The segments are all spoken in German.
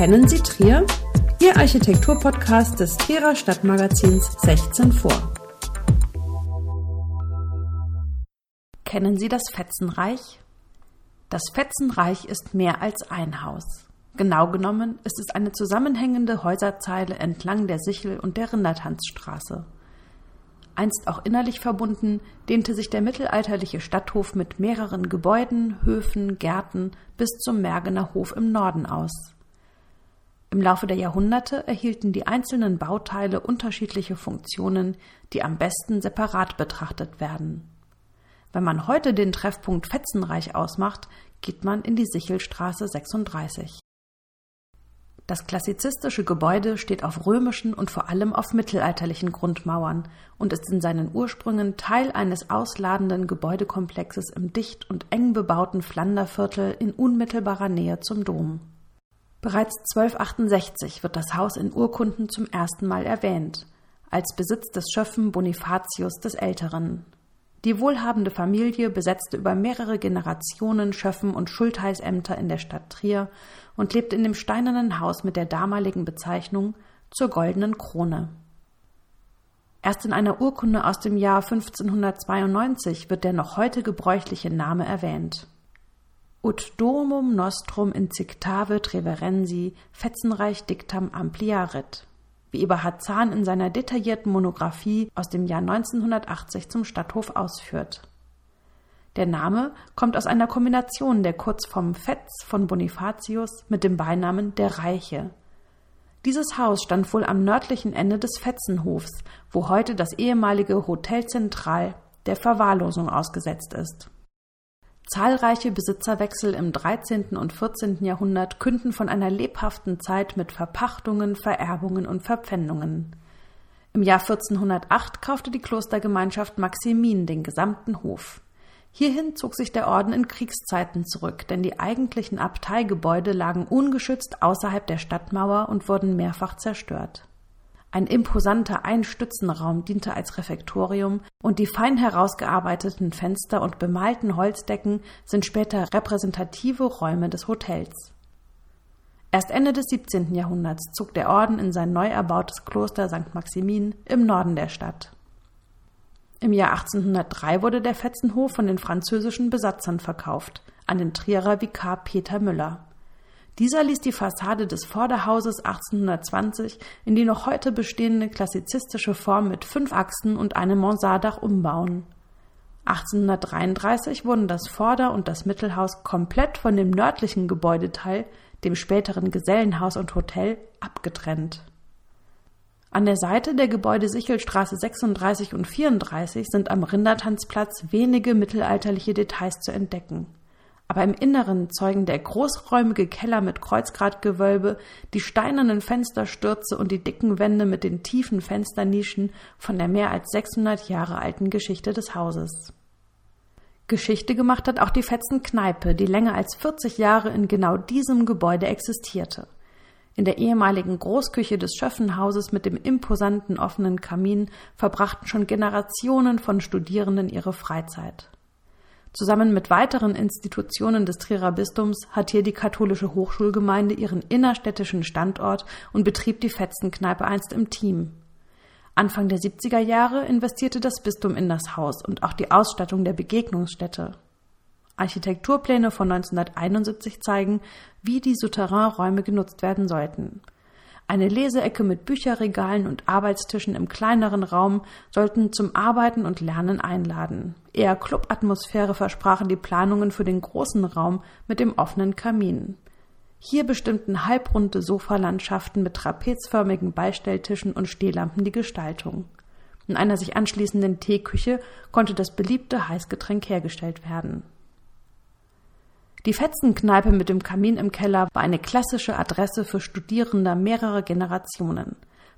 Kennen Sie Trier? Ihr Architekturpodcast des Trierer Stadtmagazins 16 vor. Kennen Sie das Fetzenreich? Das Fetzenreich ist mehr als ein Haus. Genau genommen ist es eine zusammenhängende Häuserzeile entlang der Sichel und der Rindertanzstraße. Einst auch innerlich verbunden, dehnte sich der mittelalterliche Stadthof mit mehreren Gebäuden, Höfen, Gärten bis zum Mergener Hof im Norden aus. Im Laufe der Jahrhunderte erhielten die einzelnen Bauteile unterschiedliche Funktionen, die am besten separat betrachtet werden. Wenn man heute den Treffpunkt Fetzenreich ausmacht, geht man in die Sichelstraße 36. Das klassizistische Gebäude steht auf römischen und vor allem auf mittelalterlichen Grundmauern und ist in seinen Ursprüngen Teil eines ausladenden Gebäudekomplexes im dicht und eng bebauten Flanderviertel in unmittelbarer Nähe zum Dom. Bereits 1268 wird das Haus in Urkunden zum ersten Mal erwähnt, als Besitz des Schöffen Bonifatius des Älteren. Die wohlhabende Familie besetzte über mehrere Generationen Schöffen und Schultheißämter in der Stadt Trier und lebte in dem steinernen Haus mit der damaligen Bezeichnung zur goldenen Krone. Erst in einer Urkunde aus dem Jahr 1592 wird der noch heute gebräuchliche Name erwähnt ut domum nostrum incictave treverensi fetzenreich dictam ampliarit, wie Eberhard Zahn in seiner detaillierten Monographie aus dem Jahr 1980 zum Stadthof ausführt. Der Name kommt aus einer Kombination der Kurzform Fetz von Bonifatius mit dem Beinamen der Reiche. Dieses Haus stand wohl am nördlichen Ende des Fetzenhofs, wo heute das ehemalige Hotel Zentral der Verwahrlosung ausgesetzt ist. Zahlreiche Besitzerwechsel im 13. und 14. Jahrhundert künden von einer lebhaften Zeit mit Verpachtungen, Vererbungen und Verpfändungen. Im Jahr 1408 kaufte die Klostergemeinschaft Maximin den gesamten Hof. Hierhin zog sich der Orden in Kriegszeiten zurück, denn die eigentlichen Abteigebäude lagen ungeschützt außerhalb der Stadtmauer und wurden mehrfach zerstört. Ein imposanter Einstützenraum diente als Refektorium und die fein herausgearbeiteten Fenster und bemalten Holzdecken sind später repräsentative Räume des Hotels. Erst Ende des 17. Jahrhunderts zog der Orden in sein neu erbautes Kloster St. Maximin im Norden der Stadt. Im Jahr 1803 wurde der Fetzenhof von den französischen Besatzern verkauft an den Trierer Vikar Peter Müller. Dieser ließ die Fassade des Vorderhauses 1820 in die noch heute bestehende klassizistische Form mit fünf Achsen und einem Mansarddach umbauen. 1833 wurden das Vorder- und das Mittelhaus komplett von dem nördlichen Gebäudeteil, dem späteren Gesellenhaus und Hotel, abgetrennt. An der Seite der Gebäude Sichelstraße 36 und 34 sind am Rindertanzplatz wenige mittelalterliche Details zu entdecken aber im Inneren zeugen der großräumige Keller mit Kreuzgratgewölbe, die steinernen Fensterstürze und die dicken Wände mit den tiefen Fensternischen von der mehr als 600 Jahre alten Geschichte des Hauses. Geschichte gemacht hat auch die Fetzenkneipe, die länger als 40 Jahre in genau diesem Gebäude existierte. In der ehemaligen Großküche des Schöffenhauses mit dem imposanten offenen Kamin verbrachten schon Generationen von Studierenden ihre Freizeit. Zusammen mit weiteren Institutionen des Trierer Bistums hat hier die katholische Hochschulgemeinde ihren innerstädtischen Standort und betrieb die Fetzenkneipe einst im Team. Anfang der 70er Jahre investierte das Bistum in das Haus und auch die Ausstattung der Begegnungsstätte. Architekturpläne von 1971 zeigen, wie die Souterrainräume genutzt werden sollten. Eine Leseecke mit Bücherregalen und Arbeitstischen im kleineren Raum sollten zum Arbeiten und Lernen einladen. Eher Clubatmosphäre versprachen die Planungen für den großen Raum mit dem offenen Kamin. Hier bestimmten halbrunde Sofalandschaften mit trapezförmigen Beistelltischen und Stehlampen die Gestaltung. In einer sich anschließenden Teeküche konnte das beliebte Heißgetränk hergestellt werden. Die Fetzenkneipe mit dem Kamin im Keller war eine klassische Adresse für Studierende mehrerer Generationen.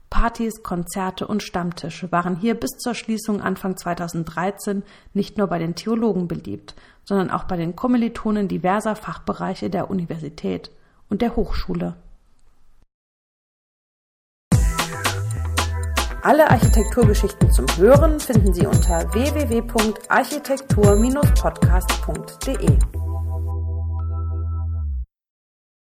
Partys, Konzerte und Stammtische waren hier bis zur Schließung Anfang 2013 nicht nur bei den Theologen beliebt, sondern auch bei den Kommilitonen diverser Fachbereiche der Universität und der Hochschule. Alle Architekturgeschichten zum Hören finden Sie unter www.architektur-podcast.de.